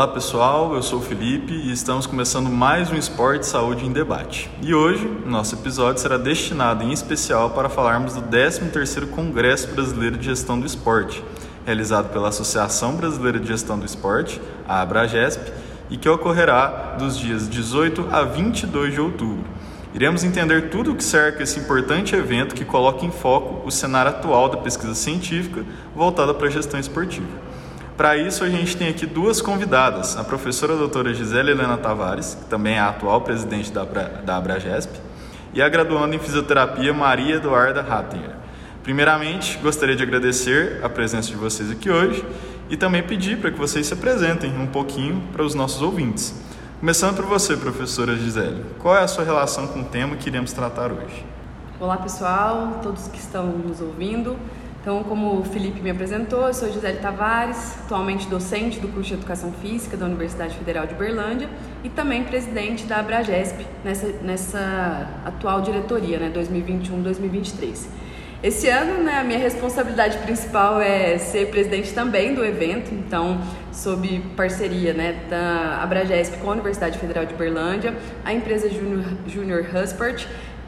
Olá pessoal, eu sou o Felipe e estamos começando mais um Esporte Saúde em Debate. E hoje, nosso episódio será destinado em especial para falarmos do 13º Congresso Brasileiro de Gestão do Esporte, realizado pela Associação Brasileira de Gestão do Esporte, a Abragesp, e que ocorrerá dos dias 18 a 22 de outubro. Iremos entender tudo o que cerca esse importante evento que coloca em foco o cenário atual da pesquisa científica voltada para a gestão esportiva. Para isso, a gente tem aqui duas convidadas, a professora doutora Gisele Helena Tavares, que também é a atual presidente da, da Abragesp, e a graduanda em fisioterapia Maria Eduarda Rattinger. Primeiramente, gostaria de agradecer a presença de vocês aqui hoje e também pedir para que vocês se apresentem um pouquinho para os nossos ouvintes. Começando por você, professora Gisele, qual é a sua relação com o tema que iremos tratar hoje? Olá, pessoal, todos que estão nos ouvindo. Então, como o Felipe me apresentou, eu sou Gisele Tavares, atualmente docente do curso de Educação Física da Universidade Federal de Berlândia e também presidente da Abragesp nessa, nessa atual diretoria, né, 2021-2023. Esse ano, né, a minha responsabilidade principal é ser presidente também do evento, então, sob parceria né, da Abragesp com a Universidade Federal de Berlândia, a empresa Junior, Junior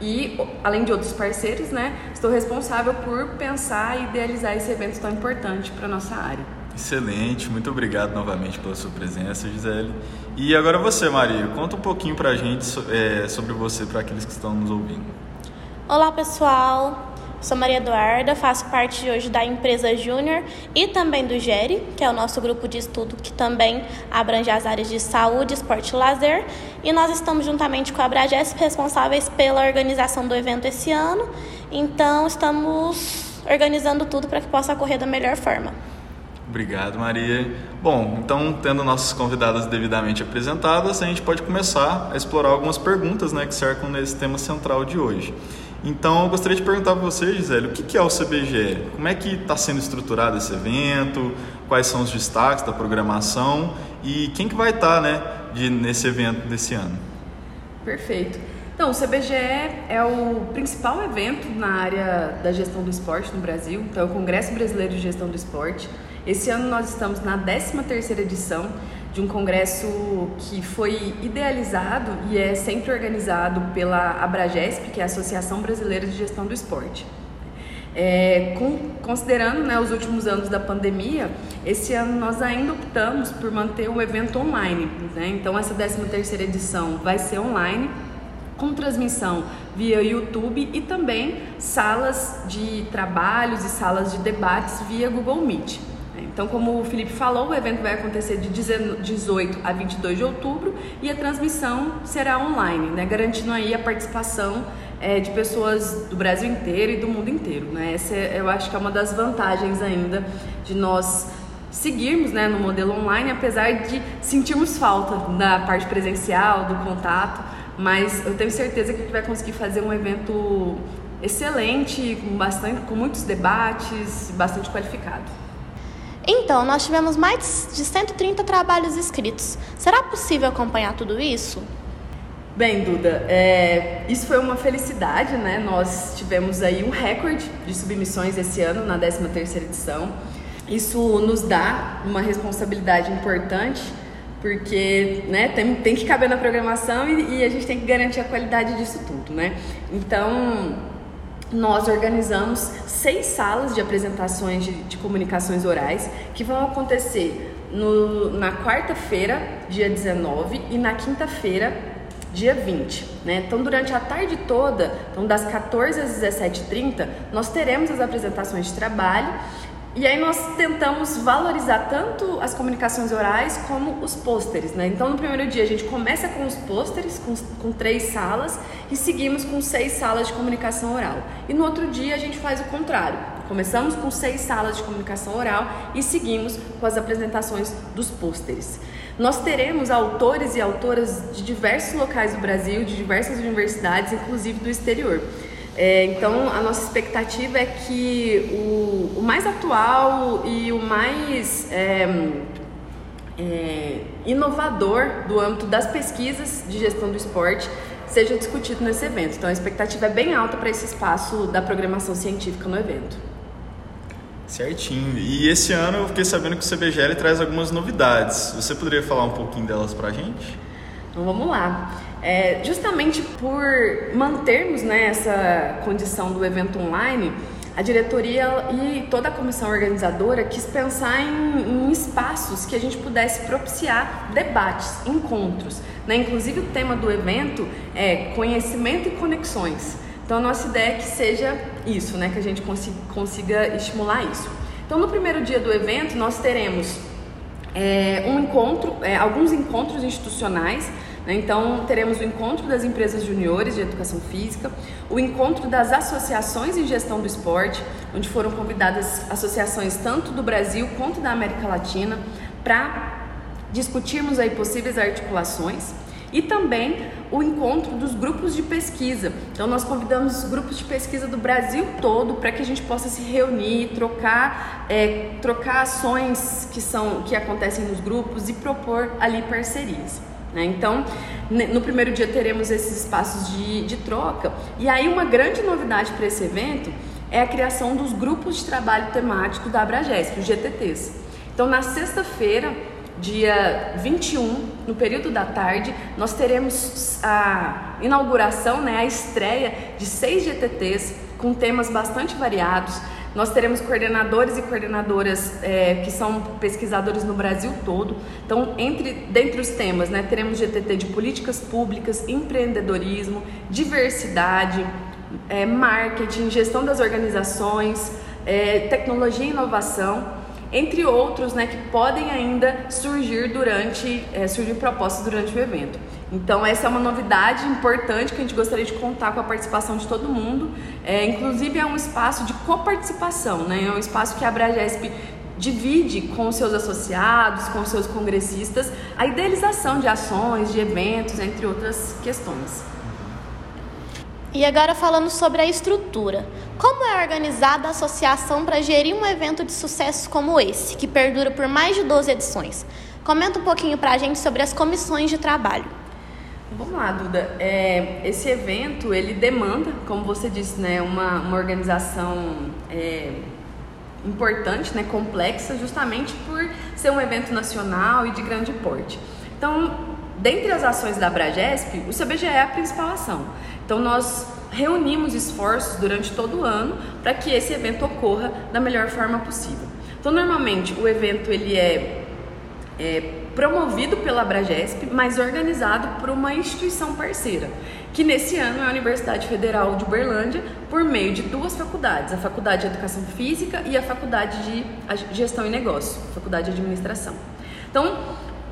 e, além de outros parceiros, né, estou responsável por pensar e idealizar esse evento tão importante para a nossa área. Excelente, muito obrigado novamente pela sua presença, Gisele. E agora você, Maria, conta um pouquinho para a gente é, sobre você, para aqueles que estão nos ouvindo. Olá, pessoal. Sou Maria Eduarda, faço parte hoje da empresa Júnior e também do GERI, que é o nosso grupo de estudo que também abrange as áreas de saúde, esporte e lazer. E nós estamos juntamente com a Abragesp responsáveis pela organização do evento esse ano. Então, estamos organizando tudo para que possa ocorrer da melhor forma. Obrigado, Maria. Bom, então, tendo nossas convidadas devidamente apresentadas, a gente pode começar a explorar algumas perguntas né, que cercam nesse tema central de hoje. Então, eu gostaria de perguntar para você, Gisele, o que é o CBGE? Como é que está sendo estruturado esse evento? Quais são os destaques da programação? E quem que vai estar tá, né, de, nesse evento desse ano? Perfeito. Então, o CBGE é o principal evento na área da gestão do esporte no Brasil. Então, é o Congresso Brasileiro de Gestão do Esporte. Esse ano nós estamos na 13ª edição de um congresso que foi idealizado e é sempre organizado pela Abragesp, que é a Associação Brasileira de Gestão do Esporte. É, com, considerando né, os últimos anos da pandemia, esse ano nós ainda optamos por manter o evento online. Né? Então, essa 13ª edição vai ser online, com transmissão via YouTube e também salas de trabalhos e salas de debates via Google Meet. Então, como o Felipe falou, o evento vai acontecer de 18 a 22 de outubro e a transmissão será online, né, garantindo aí a participação é, de pessoas do Brasil inteiro e do mundo inteiro. Né? Essa é, eu acho que é uma das vantagens ainda de nós seguirmos né, no modelo online, apesar de sentirmos falta da parte presencial, do contato, mas eu tenho certeza que a gente vai conseguir fazer um evento excelente, com, bastante, com muitos debates, bastante qualificado. Então, nós tivemos mais de 130 trabalhos escritos. Será possível acompanhar tudo isso? Bem, Duda, é, isso foi uma felicidade, né? Nós tivemos aí um recorde de submissões esse ano, na 13ª edição. Isso nos dá uma responsabilidade importante, porque né, tem, tem que caber na programação e, e a gente tem que garantir a qualidade disso tudo, né? Então, nós organizamos seis salas de apresentações de, de comunicações orais que vão acontecer no, na quarta-feira, dia 19, e na quinta-feira, dia 20. Né? Então, durante a tarde toda, então das 14 às 17h30, nós teremos as apresentações de trabalho e aí nós tentamos valorizar tanto as comunicações orais como os pôsteres, né? Então no primeiro dia a gente começa com os pôsteres, com, com, três salas, e seguimos com seis salas de comunicação oral. E no outro dia a gente faz o contrário. Começamos com seis salas de comunicação oral e seguimos com as apresentações dos pôsteres. Nós teremos autores e autoras de diversos locais do Brasil, de diversas universidades, inclusive do exterior. É, então, a nossa expectativa é que o, o mais atual e o mais é, é, inovador do âmbito das pesquisas de gestão do esporte seja discutido nesse evento. Então, a expectativa é bem alta para esse espaço da programação científica no evento. Certinho. E esse ano eu fiquei sabendo que o CBGL traz algumas novidades. Você poderia falar um pouquinho delas para a gente? Então vamos lá. É, justamente por mantermos né, essa condição do evento online, a diretoria e toda a comissão organizadora quis pensar em, em espaços que a gente pudesse propiciar debates, encontros. Né? Inclusive o tema do evento é conhecimento e conexões. Então a nossa ideia é que seja isso, né? que a gente consiga, consiga estimular isso. Então no primeiro dia do evento nós teremos é, um encontro, é, alguns encontros institucionais? Então, teremos o encontro das empresas juniores de educação física, o encontro das associações em gestão do esporte, onde foram convidadas associações tanto do Brasil quanto da América Latina para discutirmos aí possíveis articulações e também o encontro dos grupos de pesquisa. Então nós convidamos grupos de pesquisa do Brasil todo para que a gente possa se reunir, trocar, é, trocar ações que são que acontecem nos grupos e propor ali parcerias. Né? Então, no primeiro dia teremos esses espaços de, de troca. E aí, uma grande novidade para esse evento é a criação dos grupos de trabalho temático da Abragesp, os GTTs. Então, na sexta-feira, dia 21, no período da tarde, nós teremos a inauguração, né, a estreia de seis GTTs com temas bastante variados. Nós teremos coordenadores e coordenadoras é, que são pesquisadores no Brasil todo. Então, entre dentre os temas, né, teremos GTT de políticas públicas, empreendedorismo, diversidade, é, marketing, gestão das organizações, é, tecnologia e inovação entre outros né, que podem ainda surgir durante é, surgir propostas durante o evento. Então essa é uma novidade importante que a gente gostaria de contar com a participação de todo mundo. É, inclusive é um espaço de coparticipação, né? É um espaço que a Abragesp divide com seus associados, com seus congressistas, a idealização de ações, de eventos, entre outras questões. E agora falando sobre a estrutura. Como é organizada a associação para gerir um evento de sucesso como esse, que perdura por mais de 12 edições? Comenta um pouquinho para a gente sobre as comissões de trabalho. Vamos lá, Duda. É, esse evento ele demanda, como você disse, né, uma, uma organização é, importante, né, complexa, justamente por ser um evento nacional e de grande porte. Então, dentre as ações da Abragesp, o CBGE é a principal ação. Então nós reunimos esforços durante todo o ano para que esse evento ocorra da melhor forma possível. Então normalmente o evento ele é, é promovido pela Abragesp, mas organizado por uma instituição parceira, que nesse ano é a Universidade Federal de Uberlândia, por meio de duas faculdades, a Faculdade de Educação Física e a Faculdade de Gestão e Negócio, Faculdade de Administração. Então,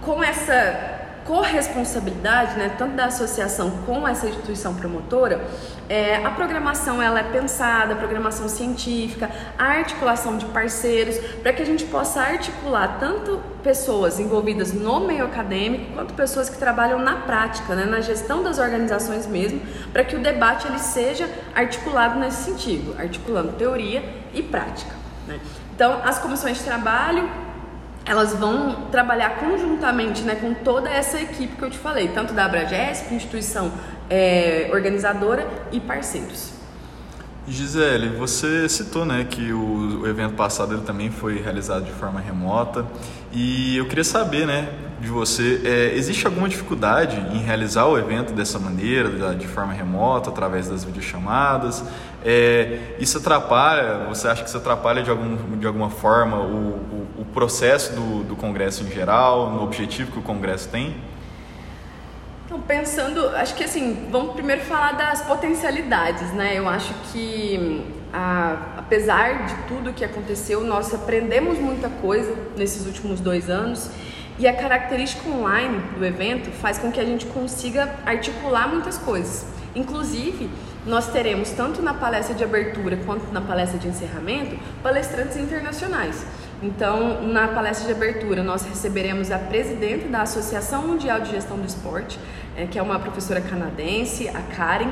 com essa corresponsabilidade, né, tanto da associação com essa instituição promotora, é, a programação ela é pensada, a programação científica, a articulação de parceiros, para que a gente possa articular tanto pessoas envolvidas no meio acadêmico, quanto pessoas que trabalham na prática, né, na gestão das organizações mesmo, para que o debate ele seja articulado nesse sentido, articulando teoria e prática. Né? Então, as comissões de trabalho elas vão trabalhar conjuntamente né, com toda essa equipe que eu te falei, tanto da Abragesp, instituição é, organizadora e parceiros. Gisele, você citou né, que o, o, evento passado ele também foi realizado de forma remota e eu queria saber né, de você, é, existe alguma dificuldade em realizar o evento dessa maneira, de forma remota, através das videochamadas? É, isso atrapalha, você acha que isso atrapalha de, algum, de alguma forma o, o, o processo do, do Congresso em geral, no objetivo que o Congresso tem? Então, pensando, acho que assim, vamos primeiro falar das potencialidades, né? Eu acho que, a, apesar de tudo que aconteceu, nós aprendemos muita coisa nesses últimos dois anos e a característica online do evento faz com que a gente consiga articular muitas coisas. Inclusive, nós teremos, tanto na palestra de abertura quanto na palestra de encerramento, palestrantes internacionais. Então, na palestra de abertura, nós receberemos a presidente da Associação Mundial de Gestão do Esporte, é, que é uma professora canadense, a Karen.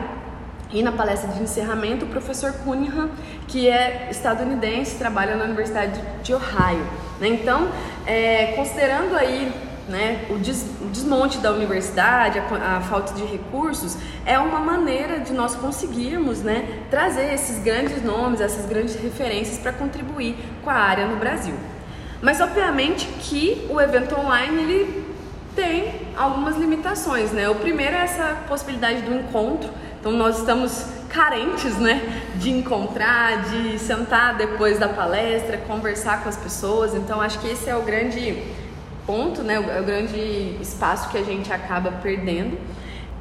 E na palestra de encerramento, o professor Cunningham, que é estadunidense, trabalha na Universidade de Ohio. Né? Então, é, considerando aí né, o, des, o desmonte da universidade, a, a, falta de recursos, é uma maneira de nós conseguirmos né, trazer esses grandes nomes, essas grandes referências para contribuir com a área no Brasil. Mas obviamente que o evento online ele tem algumas limitações, né? O primeiro é essa possibilidade do encontro. Então nós estamos carentes, né, de encontrar, de sentar depois da palestra, conversar com as pessoas. Então acho que esse é o grande ponto, né, o, é grande espaço que a gente acaba perdendo.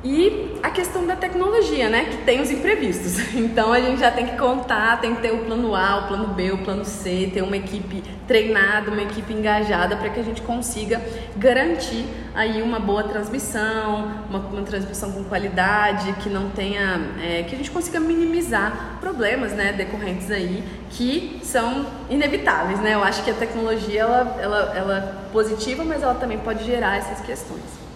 E a questão da tecnologia, né? Que tem os imprevistos. Então a gente já tem que contar, tem que ter o plano A, o plano B, o plano C, ter uma equipe treinada, uma equipe engajada para que a gente consiga garantir aí uma boa transmissão, uma, uma transmissão com qualidade, que não tenha. É, que a gente consiga minimizar problemas né, decorrentes aí que são inevitáveis, né? Eu acho que a tecnologia ela, ela, ela é positiva, mas ela também pode gerar essas questões.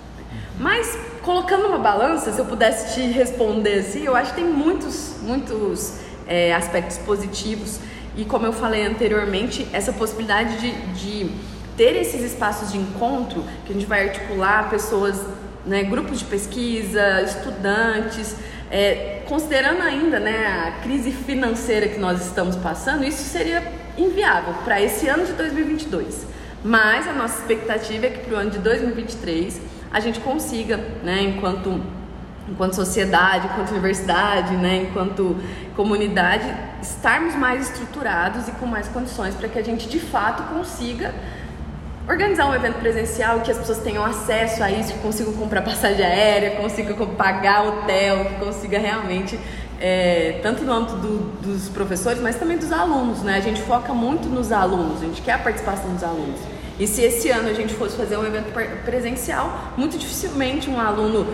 Mas colocando uma balança, se eu pudesse te responder assim, eu acho que tem muitos, muitos é, aspectos positivos. E como eu falei anteriormente, essa possibilidade de, de ter esses espaços de encontro, que a gente vai articular pessoas, né, grupos de pesquisa, estudantes, é, considerando ainda né, a crise financeira que nós estamos passando, isso seria inviável para esse ano de 2022. Mas a nossa expectativa é que para o ano de 2023 a gente consiga, né, enquanto, enquanto sociedade, enquanto universidade, né, enquanto comunidade, estarmos mais estruturados e com mais condições para que a gente de fato consiga organizar um evento presencial que as pessoas tenham acesso a isso, que consigam comprar passagem aérea, consigam pagar hotel, que consiga realmente é, tanto no âmbito do, dos professores, mas também dos alunos, né? A gente foca muito nos alunos, a gente quer a participação dos alunos. E se esse ano a gente fosse fazer um evento presencial, muito dificilmente um aluno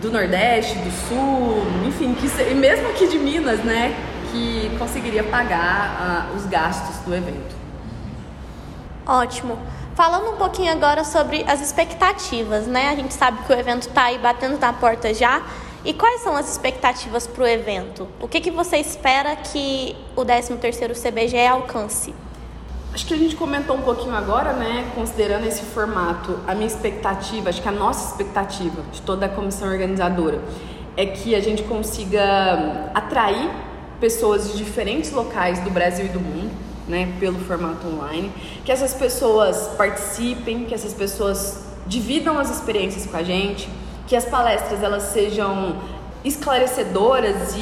do Nordeste, do Sul, enfim, que, e mesmo aqui de Minas, né, que conseguiria pagar uh, os gastos do evento. Ótimo. Falando um pouquinho agora sobre as expectativas, né? A gente sabe que o evento está aí batendo na porta já. E quais são as expectativas para o evento? O que, que você espera que o 13º CBGE alcance? Acho que a gente comentou um pouquinho agora, né, considerando esse formato, a minha expectativa, acho que a nossa expectativa de toda a comissão organizadora é que a gente consiga atrair pessoas de diferentes locais do Brasil e do mundo, né, pelo formato online, que essas pessoas participem, que essas pessoas dividam as experiências com a gente, que as palestras elas sejam esclarecedoras e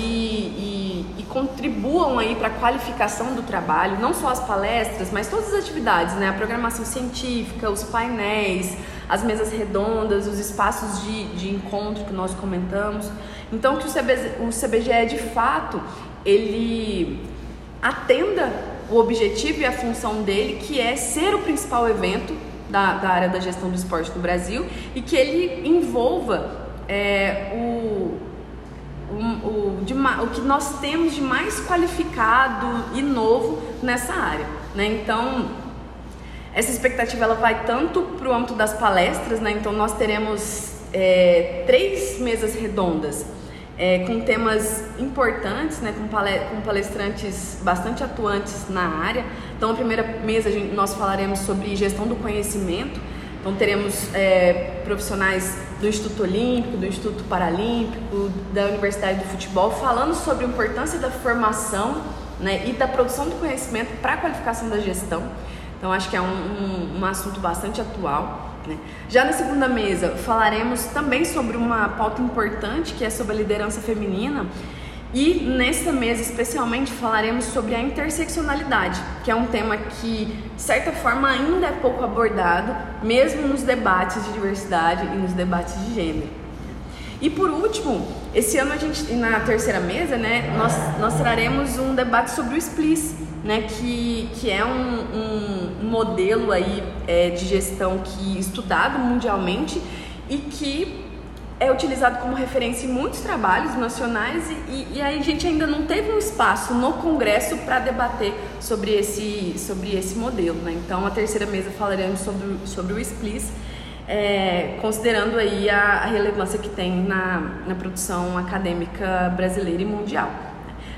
contribuam aí para a qualificação do trabalho, não só as palestras, mas todas as atividades, né? A programação científica, os painéis, as mesas redondas, os espaços de, de encontro que nós comentamos. Então, que o, CB, o CBGE, de fato, ele atenda o objetivo e a função dele, que é ser o principal evento da, da área da gestão do esporte no Brasil e que ele envolva é, o, de, o que nós temos de mais qualificado e novo nessa área. Né? Então, essa expectativa ela vai tanto para o âmbito das palestras, né? então nós teremos é, três mesas redondas é, com temas importantes, né? com, com palestrantes bastante atuantes na área. Então, a primeira mesa nós falaremos sobre gestão do conhecimento. Então, teremos é, profissionais do Instituto Olímpico, do Instituto Paralímpico, da Universidade do Futebol, falando sobre a importância da formação né, e da produção do conhecimento para a qualificação da gestão. Então, acho que é um, um, um assunto bastante atual. Né? Já na segunda mesa, falaremos também sobre uma pauta importante que é sobre a liderança feminina e nessa mesa, especialmente, falaremos sobre a interseccionalidade, que é um tema que, de certa forma, ainda é pouco abordado, mesmo nos debates de diversidade e nos debates de gênero. E por último, esse ano a gente, na terceira mesa, né, nós, nós traremos um debate sobre o SPLIS, né, que, que é um, um modelo aí, é, de gestão que estudado mundialmente e que é utilizado como referência em muitos trabalhos nacionais e, e, a gente ainda não teve um espaço no Congresso para debater sobre esse, sobre esse modelo. Né? Então, a terceira mesa falaremos sobre, sobre o SPLIS, é, considerando aí a, a, relevância que tem na, na produção acadêmica brasileira e mundial.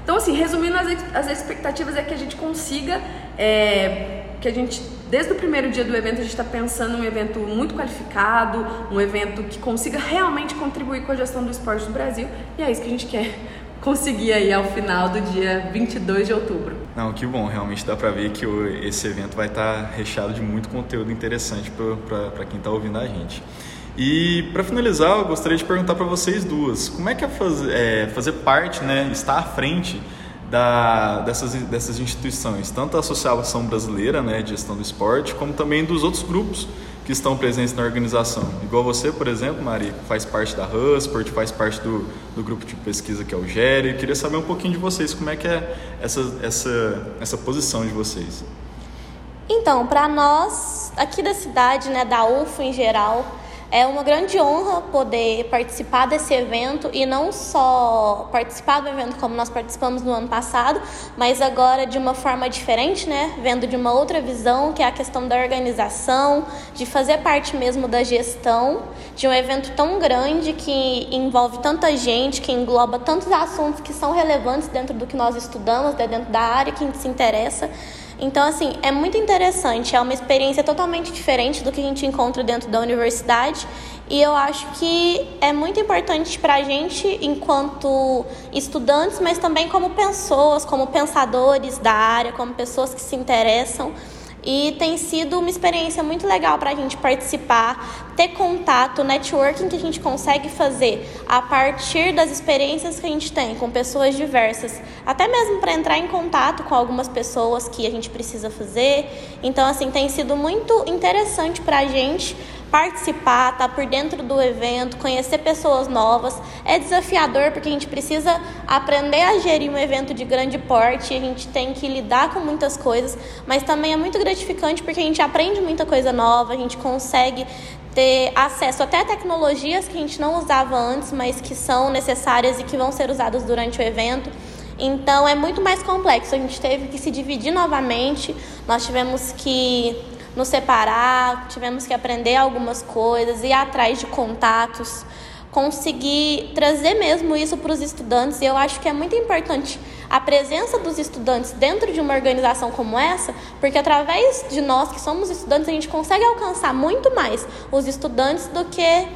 Então, assim, resumindo as, as expectativas é que a gente consiga, é, que a gente desde o primeiro dia do evento, a gente está pensando em um evento muito qualificado, um evento que consiga realmente contribuir com a gestão do esporte do Brasil. E é isso que a gente quer conseguir aí ao final do dia 22 de outubro. Não, que bom, realmente dá para ver que esse evento vai estar tá recheado de muito conteúdo interessante para quem está ouvindo a gente. E para finalizar, eu gostaria de perguntar para vocês duas, como é que é fazer, é, fazer parte, né, estar à frente da, dessas, dessas instituições, tanto a Associação Brasileira né, de Gestão do Esporte, como também dos outros grupos que estão presentes na organização. Igual você, por exemplo, Mari, faz parte da Husport, faz parte do, do grupo de pesquisa que é o GERE. Eu queria saber um pouquinho de vocês, como é que é essa, essa, essa posição de vocês. Então, para nós, aqui da cidade, né, da UFO em geral, é uma grande honra poder participar desse evento e não só participar do evento como nós participamos no ano passado, mas agora de uma forma diferente, né? Vendo de uma outra visão, que é a questão da organização, de fazer parte mesmo da gestão de um evento tão grande que envolve tanta gente, que engloba tantos assuntos que são relevantes dentro do que nós estudamos, né? dentro da área que se interessa. Então, assim, é muito interessante, é uma experiência totalmente diferente do que a gente encontra dentro da universidade e eu acho que é muito importante para a gente, enquanto estudantes, mas também como pessoas, como pensadores da área, como pessoas que se interessam. E tem sido uma experiência muito legal para a gente participar, ter contato, networking que a gente consegue fazer a partir das experiências que a gente tem com pessoas diversas, até mesmo para entrar em contato com algumas pessoas que a gente precisa fazer. Então, assim, tem sido muito interessante para a gente participar, estar tá por dentro do evento, conhecer pessoas novas. É desafiador porque a gente precisa aprender a gerir um evento de grande porte, a gente tem que lidar com muitas coisas, mas também é muito gratificante porque a gente aprende muita coisa nova, a gente consegue ter acesso até a tecnologias que a gente não usava antes, mas que são necessárias e que vão ser usadas durante o evento. Então é muito mais complexo. A gente teve que se dividir novamente, nós tivemos que nos separar, tivemos que aprender algumas coisas, ir atrás de contatos, conseguir trazer mesmo isso para os estudantes. E eu acho que é muito importante a presença dos estudantes dentro de uma organização como essa, porque através de nós que somos estudantes, a gente consegue alcançar muito mais os estudantes do que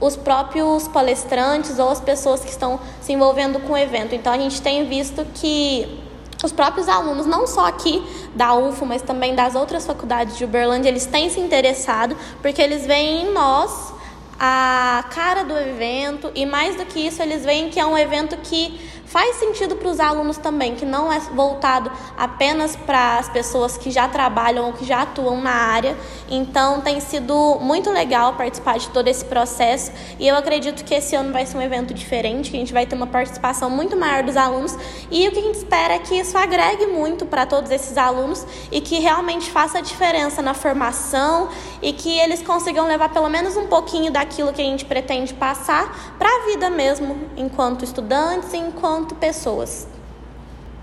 os próprios palestrantes ou as pessoas que estão se envolvendo com o evento. Então a gente tem visto que os próprios alunos, não só aqui da UFO, mas também das outras faculdades de Uberlândia, eles têm se interessado porque eles veem em nós a cara do evento e mais do que isso, eles veem que é um evento que faz sentido para os alunos também, que não é voltado apenas para as pessoas que já trabalham ou que já atuam na área. Então tem sido muito legal participar de todo esse processo e eu acredito que esse ano vai ser um evento diferente, que a gente vai ter uma participação muito maior dos alunos e o que a gente espera é que isso agregue muito para todos esses alunos e que realmente faça diferença na formação e que eles consigam levar pelo menos um pouquinho daquilo que a gente pretende passar para a vida mesmo, enquanto estudantes, enquanto quanto pessoas.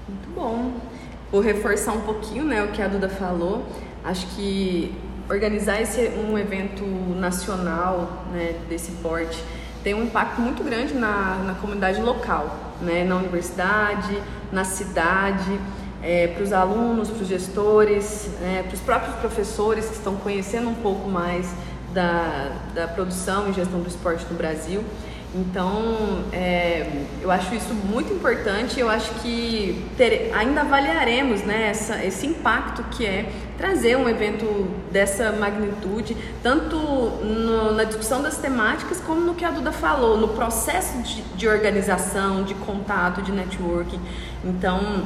Muito bom. Vou reforçar um pouquinho né, o que a Duda falou. Acho que organizar esse, um evento nacional né, desse porte tem um impacto muito grande na, na comunidade local, né, na universidade, na cidade, é, para os alunos, para os gestores, é, para os próprios professores que estão conhecendo um pouco mais da, da produção e gestão do esporte no Brasil. Então, é, eu acho isso muito importante. Eu acho que ter, ainda avaliaremos né, essa, esse impacto que é trazer um evento dessa magnitude, tanto no, na discussão das temáticas, como no que a Duda falou, no processo de, de organização, de contato, de networking. Então,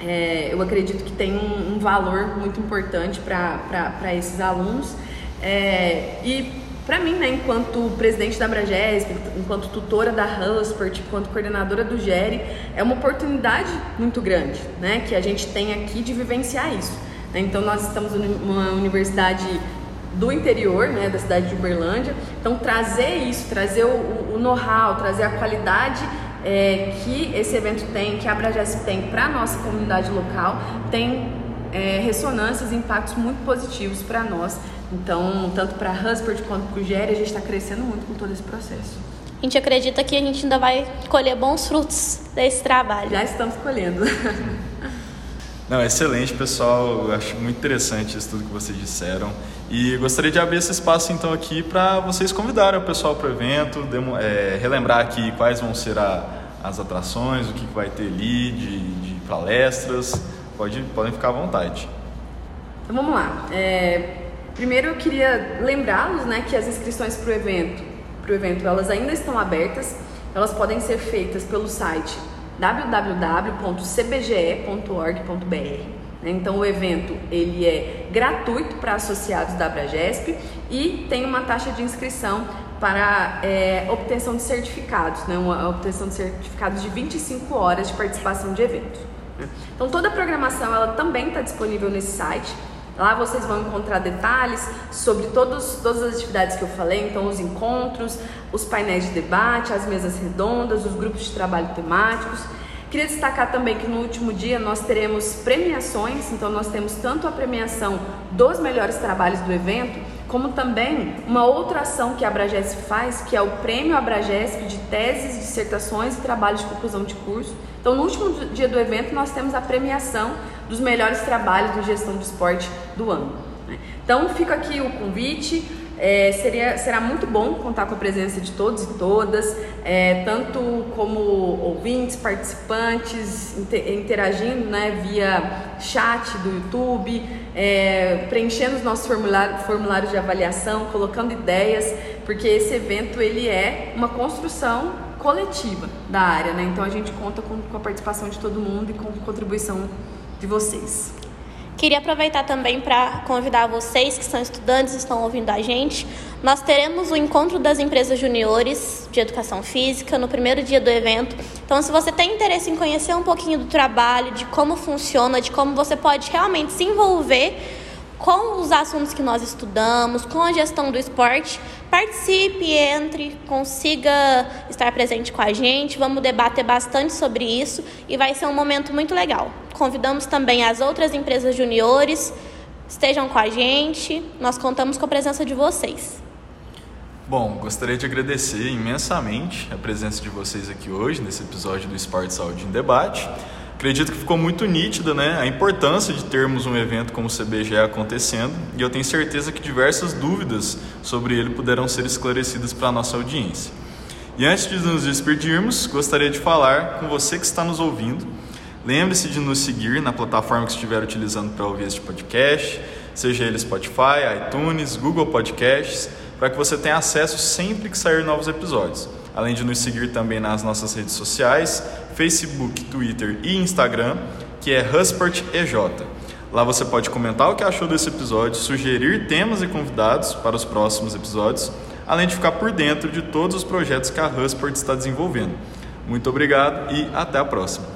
é, eu acredito que tem um, um valor muito importante para esses alunos. É, e para mim, né, enquanto presidente da Abragesp, enquanto tutora da Huspert, enquanto coordenadora do GERE, é uma oportunidade muito grande, né, que a gente tem aqui de vivenciar isso. Né? Então, nós estamos numa universidade do interior, né, da cidade de Uberlândia, então trazer isso, trazer o, o know-how, trazer a qualidade é, que esse evento tem, que a Abragesp tem para a nossa comunidade local, tem é, ressonâncias e impactos muito positivos para nós então, tanto para a Huspert quanto para o Géria, a gente está crescendo muito com todo esse processo. A gente acredita que a gente ainda vai colher bons frutos desse trabalho. Já estamos colhendo. Não, excelente, pessoal. Eu acho muito interessante isso tudo que vocês disseram. E gostaria de abrir esse espaço então aqui para vocês convidarem o pessoal para o evento, demo, é, relembrar aqui quais vão ser a, as atrações, o que, que vai ter ali de, de palestras. Pode, podem ficar à vontade. Então vamos lá. É, primeiro eu queria lembrá-los né, que as inscrições para o evento, pro evento elas ainda estão abertas. Elas podem ser feitas pelo site www.cbge.org.br. Então o evento ele é gratuito para associados da Abragesp e tem uma taxa de inscrição para é, obtenção de certificados, né? uma obtenção de certificados de 25 horas de participação de eventos. Né? Então toda a programação ela também está disponível nesse site. Lá vocês vão encontrar detalhes sobre todos, todas as atividades que eu falei, então os encontros, os painéis de debate, as mesas redondas, os grupos de trabalho temáticos. Queria destacar também que no último dia nós teremos premiações, então nós temos tanto a premiação dos melhores trabalhos do evento, como também uma outra ação que a Abragesp faz, que é o Prêmio Abragesp de Teses, Dissertações e Trabalhos de Conclusão de Curso. Então, no último dia do evento, nós temos a premiação dos melhores trabalhos de gestão de esporte do ano. Né? Então, fica aqui o convite. É, seria, será muito bom contar com a presença de todos e todas, é, tanto como ouvintes, participantes, interagindo né, via chat do YouTube, é, preenchendo os nossos formulários, formulários de avaliação, colocando ideias, porque esse evento ele é uma construção coletiva da área, né? então a gente conta com, com a participação de todo mundo e com a contribuição de vocês. Queria aproveitar também para convidar vocês que são estudantes estão ouvindo a gente. Nós teremos o encontro das empresas juniores de educação física no primeiro dia do evento. Então, se você tem interesse em conhecer um pouquinho do trabalho, de como funciona, de como você pode realmente se envolver com os assuntos que nós estudamos, com a gestão do esporte. Participe, entre, consiga estar presente com a gente. Vamos debater bastante sobre isso e vai ser um momento muito legal. Convidamos também as outras empresas juniores, estejam com a gente. Nós contamos com a presença de vocês. Bom, gostaria de agradecer imensamente a presença de vocês aqui hoje nesse episódio do Esporte Saúde em Debate. Acredito que ficou muito nítida né, a importância de termos um evento como o CBGE acontecendo e eu tenho certeza que diversas dúvidas sobre ele puderam ser esclarecidas para a nossa audiência. E antes de nos despedirmos, gostaria de falar com você que está nos ouvindo. Lembre-se de nos seguir na plataforma que estiver utilizando para ouvir este podcast, seja ele Spotify, iTunes, Google Podcasts, para que você tenha acesso sempre que sair novos episódios além de nos seguir também nas nossas redes sociais, Facebook, Twitter e Instagram, que é HusportEJ. Lá você pode comentar o que achou desse episódio, sugerir temas e convidados para os próximos episódios, além de ficar por dentro de todos os projetos que a Husport está desenvolvendo. Muito obrigado e até a próxima!